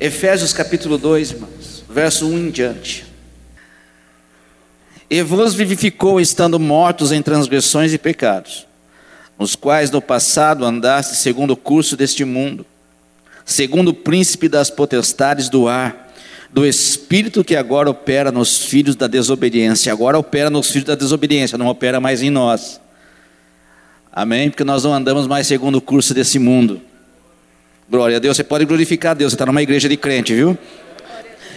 Efésios capítulo 2, irmãos, verso 1 em diante. E vos vivificou estando mortos em transgressões e pecados, os quais no passado andaste segundo o curso deste mundo, segundo o príncipe das potestades do ar, do espírito que agora opera nos filhos da desobediência. Agora opera nos filhos da desobediência, não opera mais em nós. Amém? Porque nós não andamos mais segundo o curso desse mundo. Glória a Deus, você pode glorificar a Deus, você está numa igreja de crente, viu?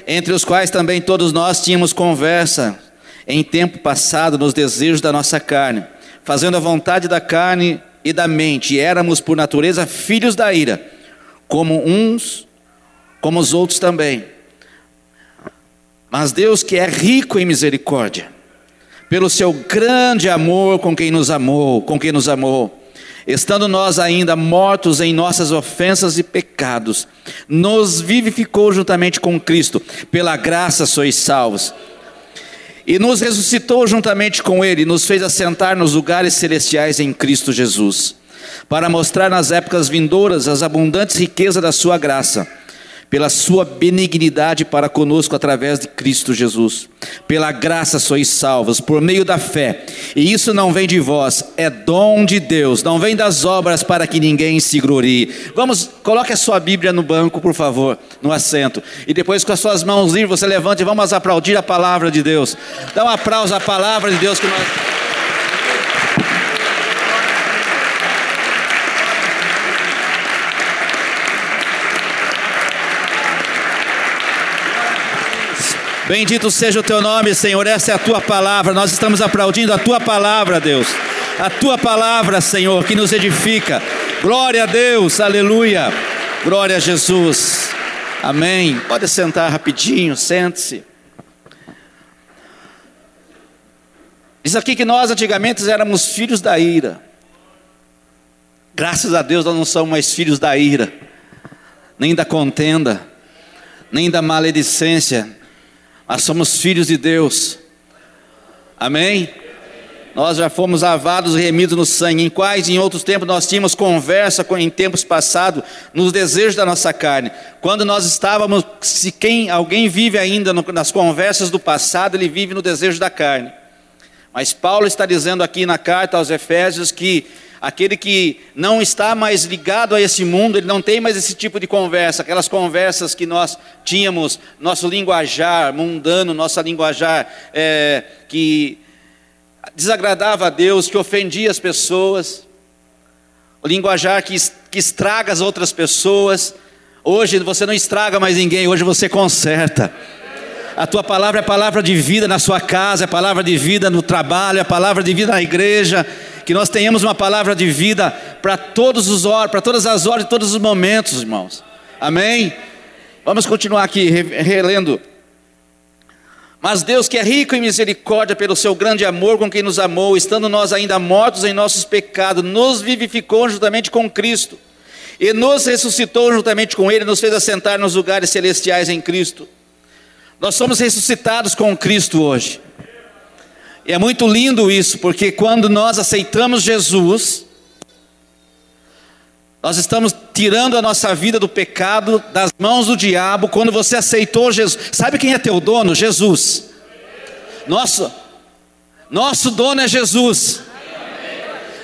Entre os quais também todos nós tínhamos conversa em tempo passado nos desejos da nossa carne, fazendo a vontade da carne e da mente, e éramos por natureza filhos da ira, como uns, como os outros também. Mas Deus, que é rico em misericórdia, pelo seu grande amor com quem nos amou, com quem nos amou, estando nós ainda mortos em nossas ofensas e pecados, nos vivificou juntamente com Cristo, pela graça sois salvos. E nos ressuscitou juntamente com Ele, nos fez assentar nos lugares celestiais em Cristo Jesus, para mostrar nas épocas vindouras as abundantes riquezas da Sua graça pela sua benignidade para conosco através de Cristo Jesus. Pela graça sois salvos, por meio da fé. E isso não vem de vós, é dom de Deus, não vem das obras para que ninguém se glorie. Vamos, coloque a sua Bíblia no banco, por favor, no assento. E depois com as suas mãos livres, você levante e vamos aplaudir a palavra de Deus. Dá um aplauso à palavra de Deus que nós Bendito seja o teu nome, Senhor. Essa é a tua palavra. Nós estamos aplaudindo a tua palavra, Deus. A tua palavra, Senhor, que nos edifica. Glória a Deus, aleluia. Glória a Jesus. Amém. Pode sentar rapidinho, sente-se. Diz aqui que nós antigamente éramos filhos da ira. Graças a Deus nós não somos mais filhos da ira, nem da contenda, nem da maledicência nós somos filhos de Deus. Amém? Nós já fomos lavados e remidos no sangue, em quais em outros tempos nós tínhamos conversa com, em tempos passados, nos desejos da nossa carne. Quando nós estávamos, se quem alguém vive ainda no, nas conversas do passado, ele vive no desejo da carne. Mas Paulo está dizendo aqui na carta aos Efésios que aquele que não está mais ligado a esse mundo, ele não tem mais esse tipo de conversa, aquelas conversas que nós tínhamos, nosso linguajar mundano, nossa linguajar é, que desagradava a Deus, que ofendia as pessoas, o linguajar que, que estraga as outras pessoas. Hoje você não estraga mais ninguém, hoje você conserta. A tua palavra é palavra de vida na sua casa, é palavra de vida no trabalho, é palavra de vida na igreja que nós tenhamos uma palavra de vida para todos os horas, para todas as horas e todos os momentos, irmãos. Amém? Vamos continuar aqui relendo. Mas Deus, que é rico em misericórdia pelo seu grande amor com quem nos amou, estando nós ainda mortos em nossos pecados, nos vivificou juntamente com Cristo e nos ressuscitou juntamente com Ele, nos fez assentar nos lugares celestiais em Cristo. Nós somos ressuscitados com Cristo hoje. E é muito lindo isso, porque quando nós aceitamos Jesus, nós estamos tirando a nossa vida do pecado, das mãos do diabo. Quando você aceitou Jesus, sabe quem é teu dono? Jesus. Nosso, nosso dono é Jesus.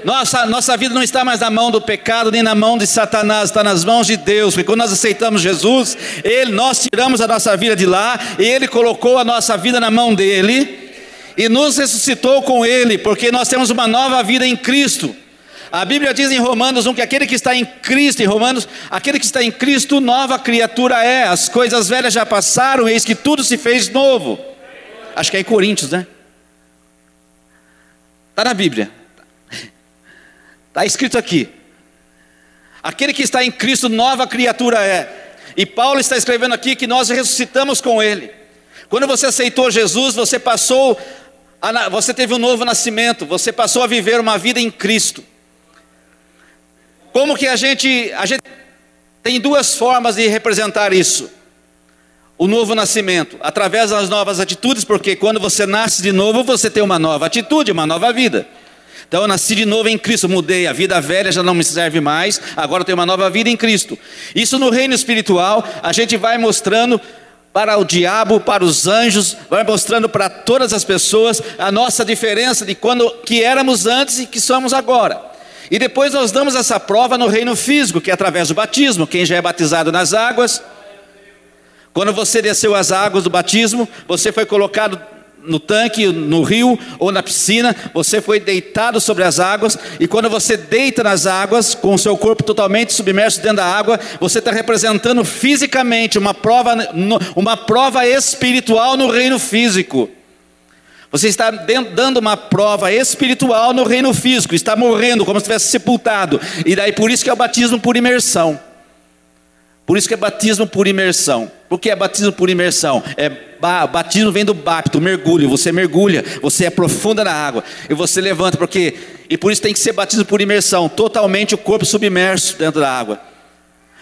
Nossa, nossa vida não está mais na mão do pecado, nem na mão de Satanás, está nas mãos de Deus. Porque quando nós aceitamos Jesus, Ele, nós tiramos a nossa vida de lá, e Ele colocou a nossa vida na mão dele e nos ressuscitou com Ele, porque nós temos uma nova vida em Cristo. A Bíblia diz em Romanos 1 que aquele que está em Cristo, em Romanos, aquele que está em Cristo, nova criatura é. As coisas velhas já passaram, eis que tudo se fez novo. Acho que é em Coríntios, né? Está na Bíblia. Está escrito aqui. Aquele que está em Cristo, nova criatura é. E Paulo está escrevendo aqui que nós ressuscitamos com Ele. Quando você aceitou Jesus, você passou você teve um novo nascimento, você passou a viver uma vida em Cristo. Como que a gente, a gente tem duas formas de representar isso. O novo nascimento, através das novas atitudes, porque quando você nasce de novo, você tem uma nova atitude, uma nova vida. Então eu nasci de novo em Cristo, mudei, a vida velha já não me serve mais, agora eu tenho uma nova vida em Cristo. Isso no reino espiritual, a gente vai mostrando para o diabo, para os anjos, vai mostrando para todas as pessoas a nossa diferença de quando que éramos antes e que somos agora. E depois nós damos essa prova no reino físico, que é através do batismo. Quem já é batizado nas águas, quando você desceu as águas do batismo, você foi colocado no tanque, no rio ou na piscina, você foi deitado sobre as águas, e quando você deita nas águas, com o seu corpo totalmente submerso dentro da água, você está representando fisicamente uma prova, uma prova espiritual no reino físico. Você está dando uma prova espiritual no reino físico, está morrendo como se estivesse sepultado, e daí por isso que é o batismo por imersão. Por isso que é batismo por imersão. Por que é batismo por imersão? É batismo vem do bapto, mergulho. Você mergulha, você aprofunda na água e você levanta, porque e por isso tem que ser batismo por imersão, totalmente o corpo submerso dentro da água.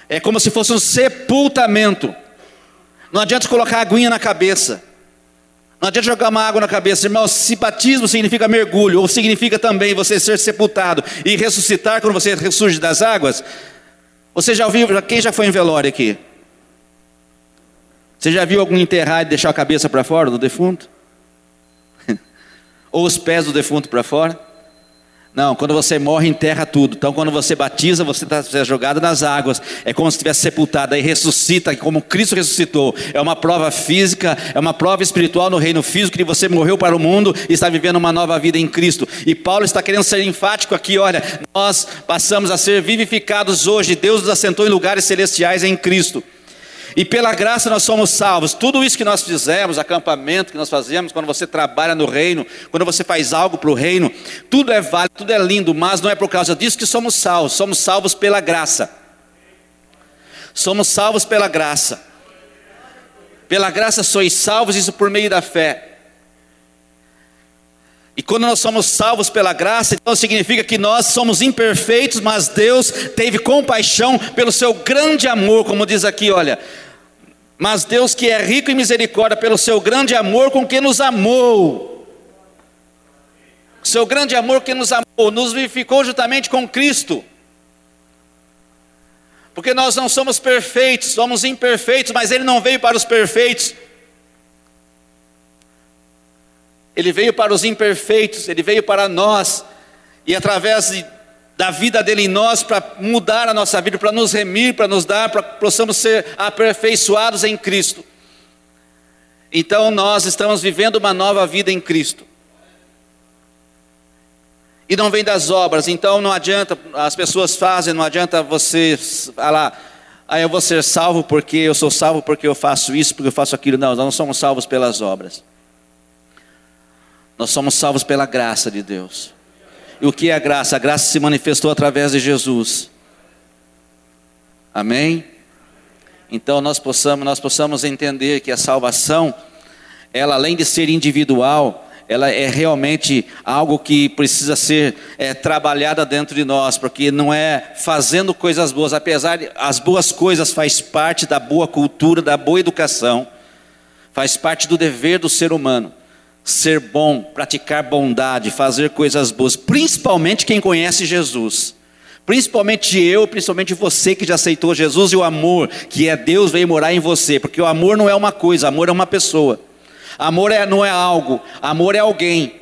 É como se fosse um sepultamento. Não adianta colocar aguinha na cabeça. Não adianta jogar uma água na cabeça, irmão. Se batismo significa mergulho, ou significa também você ser sepultado e ressuscitar quando você ressurge das águas, você já ouviu, quem já foi em velório aqui? Você já viu algum enterrar e deixar a cabeça para fora do defunto? Ou os pés do defunto para fora? Não, quando você morre, enterra tudo. Então, quando você batiza, você está é jogado nas águas. É como se estivesse sepultado, aí ressuscita, como Cristo ressuscitou. É uma prova física, é uma prova espiritual no reino físico, que você morreu para o mundo e está vivendo uma nova vida em Cristo. E Paulo está querendo ser enfático aqui: olha, nós passamos a ser vivificados hoje. Deus nos assentou em lugares celestiais em Cristo. E pela graça nós somos salvos. Tudo isso que nós fizemos, acampamento que nós fazemos, quando você trabalha no reino, quando você faz algo para o reino, tudo é válido, tudo é lindo, mas não é por causa disso que somos salvos. Somos salvos pela graça. Somos salvos pela graça. Pela graça sois salvos, isso por meio da fé. E quando nós somos salvos pela graça, então significa que nós somos imperfeitos, mas Deus teve compaixão pelo seu grande amor, como diz aqui, olha, mas Deus que é rico em misericórdia pelo seu grande amor com que nos amou. Seu grande amor que nos amou, nos vivificou juntamente com Cristo. Porque nós não somos perfeitos, somos imperfeitos, mas Ele não veio para os perfeitos. Ele veio para os imperfeitos, Ele veio para nós, e através de da vida dele em nós para mudar a nossa vida, para nos remir, para nos dar, para que possamos ser aperfeiçoados em Cristo. Então nós estamos vivendo uma nova vida em Cristo. E não vem das obras, então não adianta, as pessoas fazem, não adianta você falar, ah, eu vou ser salvo porque eu sou salvo porque eu faço isso, porque eu faço aquilo. Não, nós não somos salvos pelas obras. Nós somos salvos pela graça de Deus. E o que é a graça? A graça se manifestou através de Jesus. Amém? Então nós possamos, nós possamos entender que a salvação, ela além de ser individual, ela é realmente algo que precisa ser é, trabalhada dentro de nós, porque não é fazendo coisas boas, apesar de as boas coisas faz parte da boa cultura, da boa educação, faz parte do dever do ser humano ser bom, praticar bondade, fazer coisas boas, principalmente quem conhece Jesus. Principalmente eu, principalmente você que já aceitou Jesus e o amor, que é Deus, veio morar em você, porque o amor não é uma coisa, amor é uma pessoa. Amor é, não é algo, amor é alguém.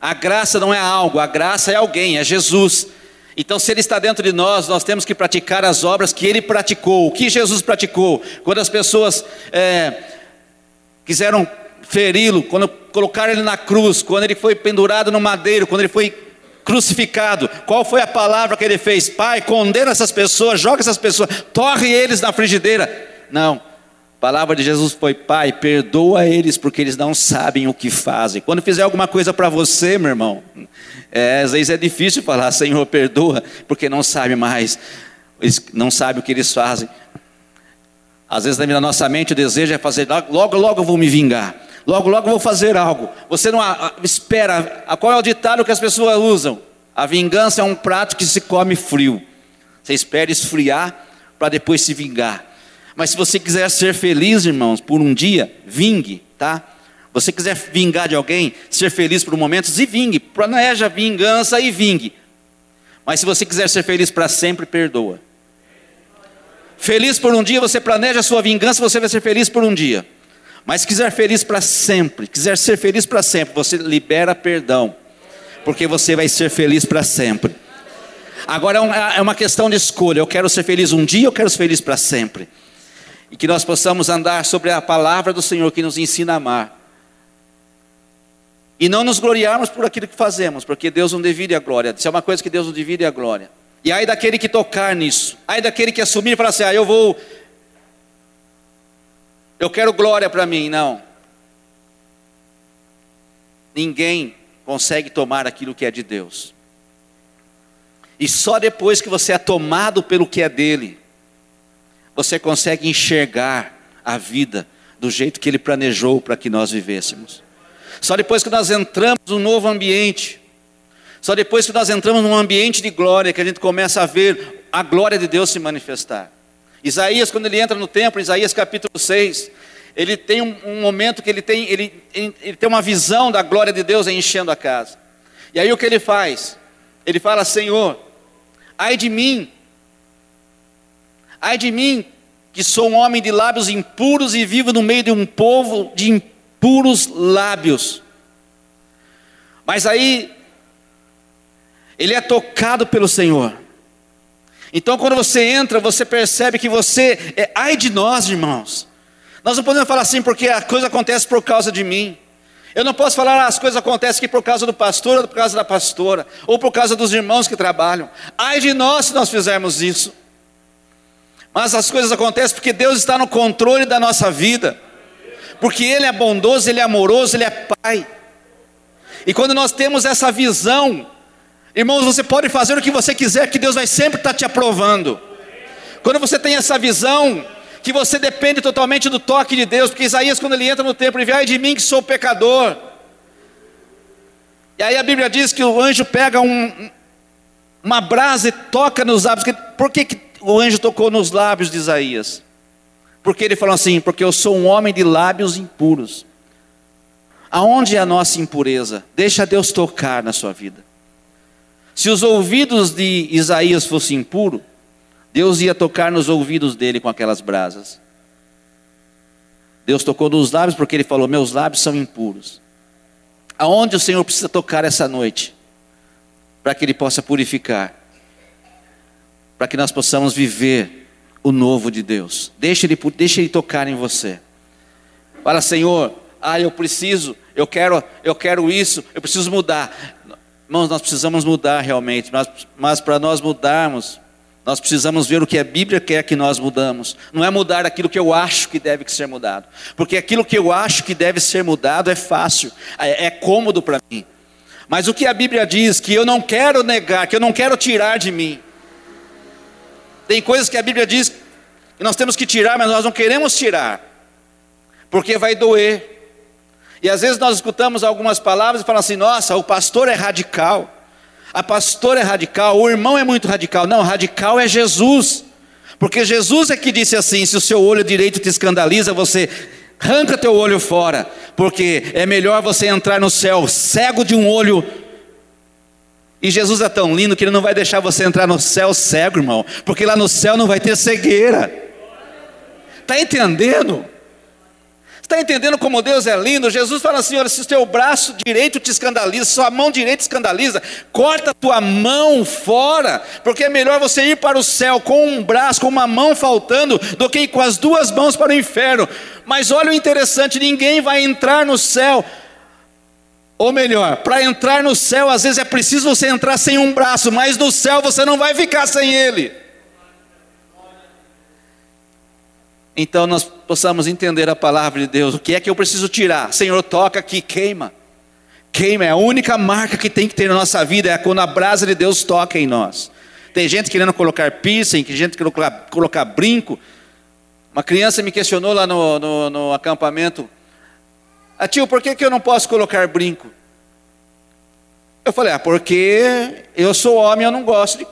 A graça não é algo, a graça é alguém, é Jesus. Então, se Ele está dentro de nós, nós temos que praticar as obras que Ele praticou. O que Jesus praticou? Quando as pessoas é, quiseram feri-lo, quando colocaram ele na cruz, quando ele foi pendurado no madeiro, quando ele foi crucificado, qual foi a palavra que ele fez? Pai, condena essas pessoas, joga essas pessoas, torre eles na frigideira. Não, a palavra de Jesus foi: Pai, perdoa eles porque eles não sabem o que fazem. Quando fizer alguma coisa para você, meu irmão, é, às vezes é difícil falar: Senhor, perdoa, porque não sabe mais, não sabem o que eles fazem. Às vezes na nossa mente o desejo é fazer, logo, logo eu vou me vingar. Logo, logo vou fazer algo. Você não espera. Qual é o ditado que as pessoas usam? A vingança é um prato que se come frio. Você espera esfriar para depois se vingar. Mas se você quiser ser feliz, irmãos, por um dia, vingue, tá? Você quiser vingar de alguém, ser feliz por um momento, se vingue, planeja vingança e vingue. Mas se você quiser ser feliz para sempre, perdoa. Feliz por um dia, você planeja a sua vingança, você vai ser feliz por um dia. Mas se quiser feliz para sempre, quiser ser feliz para sempre, você libera perdão, porque você vai ser feliz para sempre. Agora é, é uma questão de escolha. Eu quero ser feliz um dia, eu quero ser feliz para sempre. E que nós possamos andar sobre a palavra do Senhor que nos ensina a amar. E não nos gloriarmos por aquilo que fazemos, porque Deus não divide a glória. Isso é uma coisa que Deus não divide a glória. E aí daquele que tocar nisso, aí daquele que assumir e falar assim: ah, eu vou, eu quero glória para mim. Não. Ninguém consegue tomar aquilo que é de Deus. E só depois que você é tomado pelo que é dele, você consegue enxergar a vida do jeito que ele planejou para que nós vivêssemos. Só depois que nós entramos num novo ambiente, só depois que nós entramos num ambiente de glória, que a gente começa a ver a glória de Deus se manifestar. Isaías, quando ele entra no templo, Isaías capítulo 6, ele tem um, um momento que ele tem, ele, ele, tem uma visão da glória de Deus enchendo a casa. E aí o que ele faz? Ele fala: Senhor, ai de mim, ai de mim, que sou um homem de lábios impuros e vivo no meio de um povo de impuros puros lábios. Mas aí, ele é tocado pelo Senhor. Então, quando você entra, você percebe que você é ai de nós, irmãos. Nós não podemos falar assim porque a coisa acontece por causa de mim. Eu não posso falar ah, as coisas acontecem aqui por causa do pastor, ou por causa da pastora, ou por causa dos irmãos que trabalham. Ai de nós se nós fizermos isso. Mas as coisas acontecem porque Deus está no controle da nossa vida porque Ele é bondoso, Ele é amoroso, Ele é Pai. E quando nós temos essa visão, irmãos, você pode fazer o que você quiser, que Deus vai sempre estar te aprovando. Quando você tem essa visão, que você depende totalmente do toque de Deus, porque Isaías, quando ele entra no templo, ele vai de mim que sou pecador. E aí a Bíblia diz que o anjo pega um, uma brasa e toca nos lábios. Por que, que o anjo tocou nos lábios de Isaías? Porque ele falou assim: porque eu sou um homem de lábios impuros. Aonde é a nossa impureza? Deixa Deus tocar na sua vida. Se os ouvidos de Isaías fossem impuros, Deus ia tocar nos ouvidos dele com aquelas brasas. Deus tocou nos lábios porque ele falou: Meus lábios são impuros. Aonde o Senhor precisa tocar essa noite? Para que Ele possa purificar, para que nós possamos viver o novo de Deus. Deixa ele, deixa ele tocar em você. Fala, Senhor, ah, eu preciso, eu quero, eu quero isso, eu preciso mudar. Irmãos, nós precisamos mudar realmente, mas, mas para nós mudarmos, nós precisamos ver o que a Bíblia quer que nós mudamos. Não é mudar aquilo que eu acho que deve ser mudado. Porque aquilo que eu acho que deve ser mudado é fácil, é, é cômodo para mim. Mas o que a Bíblia diz que eu não quero negar, que eu não quero tirar de mim, tem coisas que a Bíblia diz que nós temos que tirar, mas nós não queremos tirar, porque vai doer. E às vezes nós escutamos algumas palavras e falamos assim: nossa, o pastor é radical, a pastora é radical, o irmão é muito radical. Não, radical é Jesus, porque Jesus é que disse assim: se o seu olho direito te escandaliza, você arranca teu olho fora, porque é melhor você entrar no céu cego de um olho e Jesus é tão lindo que Ele não vai deixar você entrar no céu cego, irmão, porque lá no céu não vai ter cegueira. Está entendendo? Está entendendo como Deus é lindo? Jesus fala assim: olha, se o teu braço direito te escandaliza, se sua mão direita escandaliza, corta a tua mão fora, porque é melhor você ir para o céu com um braço, com uma mão faltando, do que ir com as duas mãos para o inferno. Mas olha o interessante: ninguém vai entrar no céu ou melhor, para entrar no céu, às vezes é preciso você entrar sem um braço, mas no céu você não vai ficar sem ele. Então nós possamos entender a palavra de Deus. O que é que eu preciso tirar? Senhor, toca aqui, queima. Queima é a única marca que tem que ter na nossa vida, é quando a brasa de Deus toca em nós. Tem gente querendo colocar piercing, tem gente querendo colocar, brinco. Uma criança me questionou lá no, no, no acampamento ah, tio, por que, que eu não posso colocar brinco? Eu falei, ah, porque eu sou homem, eu não gosto de.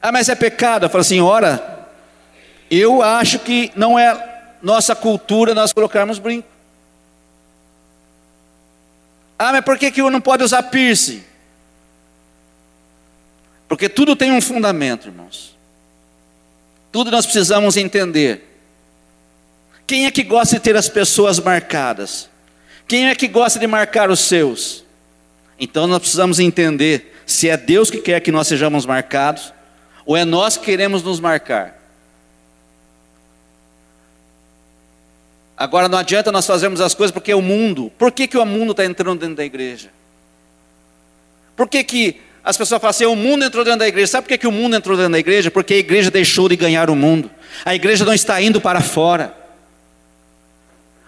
Ah, mas é pecado. Eu falei assim, ora, eu acho que não é nossa cultura nós colocarmos brinco. Ah, mas por que, que não pode usar piercing? Porque tudo tem um fundamento, irmãos. Tudo nós precisamos entender. Quem é que gosta de ter as pessoas marcadas? Quem é que gosta de marcar os seus? Então nós precisamos entender se é Deus que quer que nós sejamos marcados ou é nós que queremos nos marcar. Agora não adianta nós fazermos as coisas porque é o mundo. Por que, que o mundo está entrando dentro da igreja? Por que, que as pessoas falam assim, o mundo entrou dentro da igreja. Sabe por que, que o mundo entrou dentro da igreja? Porque a igreja deixou de ganhar o mundo. A igreja não está indo para fora.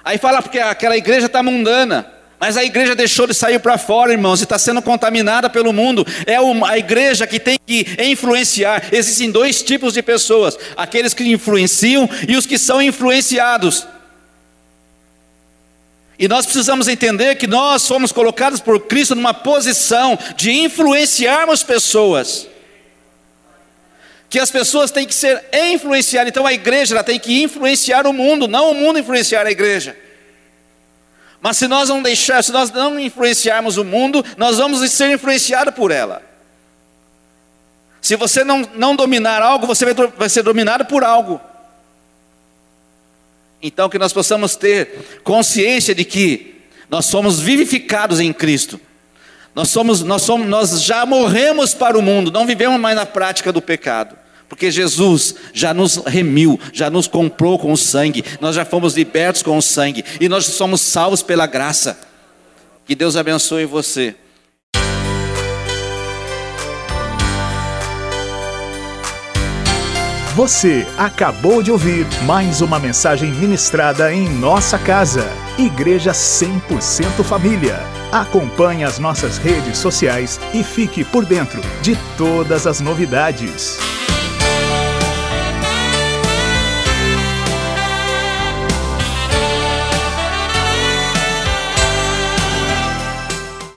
Aí fala porque aquela igreja está mundana. Mas a igreja deixou de sair para fora, irmãos, e está sendo contaminada pelo mundo. É a igreja que tem que influenciar. Existem dois tipos de pessoas: aqueles que influenciam e os que são influenciados. E nós precisamos entender que nós somos colocados por Cristo numa posição de influenciarmos pessoas. Que as pessoas têm que ser influenciadas. Então a igreja tem que influenciar o mundo, não o mundo influenciar a igreja. Mas se nós não deixar, se nós não influenciarmos o mundo, nós vamos ser influenciados por ela. Se você não, não dominar algo, você vai, vai ser dominado por algo. Então, que nós possamos ter consciência de que nós somos vivificados em Cristo. Nós somos, nós somos, nós já morremos para o mundo, não vivemos mais na prática do pecado. Porque Jesus já nos remiu, já nos comprou com o sangue, nós já fomos libertos com o sangue e nós somos salvos pela graça. Que Deus abençoe você. Você acabou de ouvir mais uma mensagem ministrada em nossa casa, Igreja 100% Família. Acompanhe as nossas redes sociais e fique por dentro de todas as novidades.